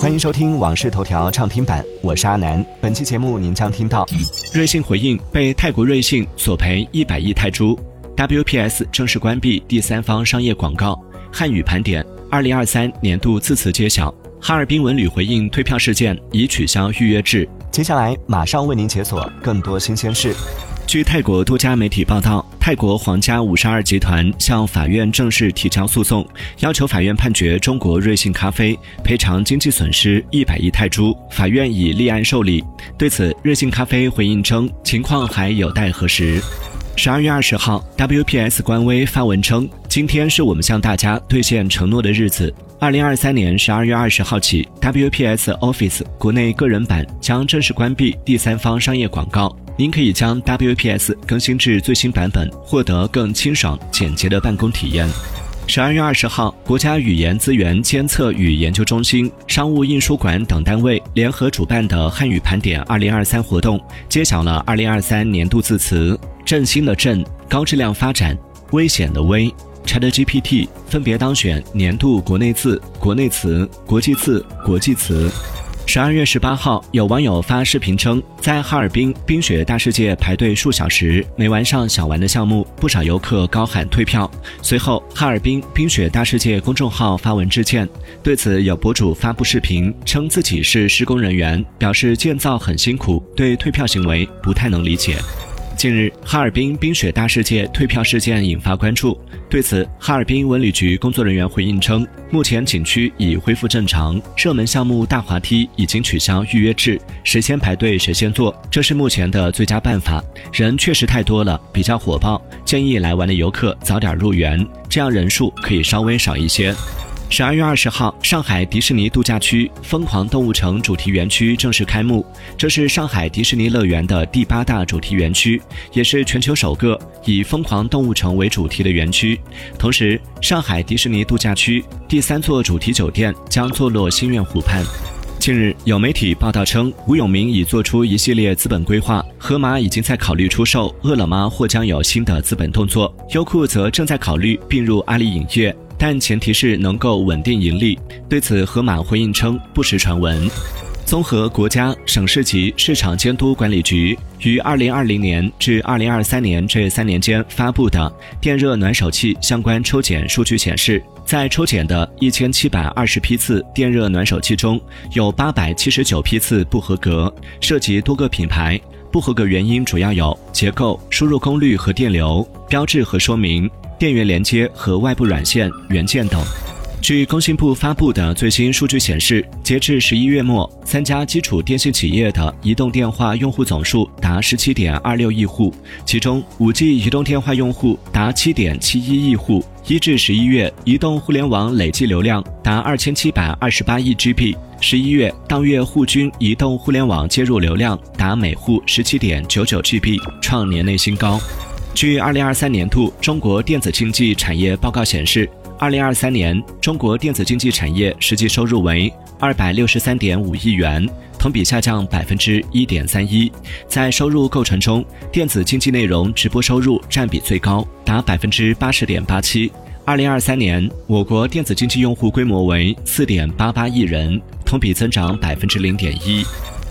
欢迎收听《往事头条》畅听版，我是阿南。本期节目您将听到：瑞幸回应被泰国瑞幸索赔一百亿泰铢；WPS 正式关闭第三方商业广告；汉语盘点二零二三年度字词揭晓；哈尔滨文旅回应退票事件已取消预约制。接下来马上为您解锁更多新鲜事。据泰国多家媒体报道，泰国皇家五十二集团向法院正式提交诉讼，要求法院判决中国瑞幸咖啡赔偿经济损失一百亿泰铢。法院已立案受理。对此，瑞幸咖啡回应称，情况还有待核实。十二月二十号，WPS 官微发文称，今天是我们向大家兑现承诺的日子。二零二三年十二月二十号起，WPS Office 国内个人版将正式关闭第三方商业广告。您可以将 WPS 更新至最新版本，获得更清爽简洁的办公体验。十二月二十号，国家语言资源监测与研究中心、商务印书馆等单位联合主办的汉语盘点二零二三活动，揭晓了二零二三年度字词“振兴”的“振”、高质量发展、危险的“危”、ChatGPT 分别当选年度国内字、国内词、国际字、国际词。十二月十八号，有网友发视频称，在哈尔滨冰雪大世界排队数小时没玩上想玩的项目，不少游客高喊退票。随后，哈尔滨冰雪大世界公众号发文致歉，对此有博主发布视频，称自己是施工人员，表示建造很辛苦，对退票行为不太能理解。近日，哈尔滨冰雪大世界退票事件引发关注。对此，哈尔滨文旅局工作人员回应称，目前景区已恢复正常，热门项目大滑梯已经取消预约制，谁先排队谁先坐，这是目前的最佳办法。人确实太多了，比较火爆，建议来玩的游客早点入园，这样人数可以稍微少一些。十二月二十号，上海迪士尼度假区疯狂动物城主题园区正式开幕。这是上海迪士尼乐园的第八大主题园区，也是全球首个以疯狂动物城为主题的园区。同时，上海迪士尼度假区第三座主题酒店将坐落心愿湖畔。近日，有媒体报道称，吴永明已做出一系列资本规划，盒马已经在考虑出售，饿了么或将有新的资本动作，优酷则正在考虑并入阿里影业。但前提是能够稳定盈利。对此，盒马回应称不实传闻。综合国家、省市级市场监督管理局于二零二零年至二零二三年这三年间发布的电热暖手器相关抽检数据显示，在抽检的一千七百二十批次电热暖手器中，有八百七十九批次不合格，涉及多个品牌。不合格原因主要有结构、输入功率和电流、标志和说明。电源连接和外部软线、元件等。据工信部发布的最新数据显示，截至十一月末，三家基础电信企业的移动电话用户总数达十七点二六亿户，其中五 G 移动电话用户达七点七一亿户。一至十一月，移动互联网累计流量达二千七百二十八亿 GB。十一月当月户均移动互联网接入流量达每户十七点九九 GB，创年内新高。据二零二三年度中国电子竞技产业报告显示，二零二三年中国电子竞技产业实际收入为二百六十三点五亿元，同比下降百分之一点三一。在收入构成中，电子竞技内容直播收入占比最高，达百分之八十点八七。二零二三年，我国电子竞技用户规模为四点八八亿人，同比增长百分之零点一。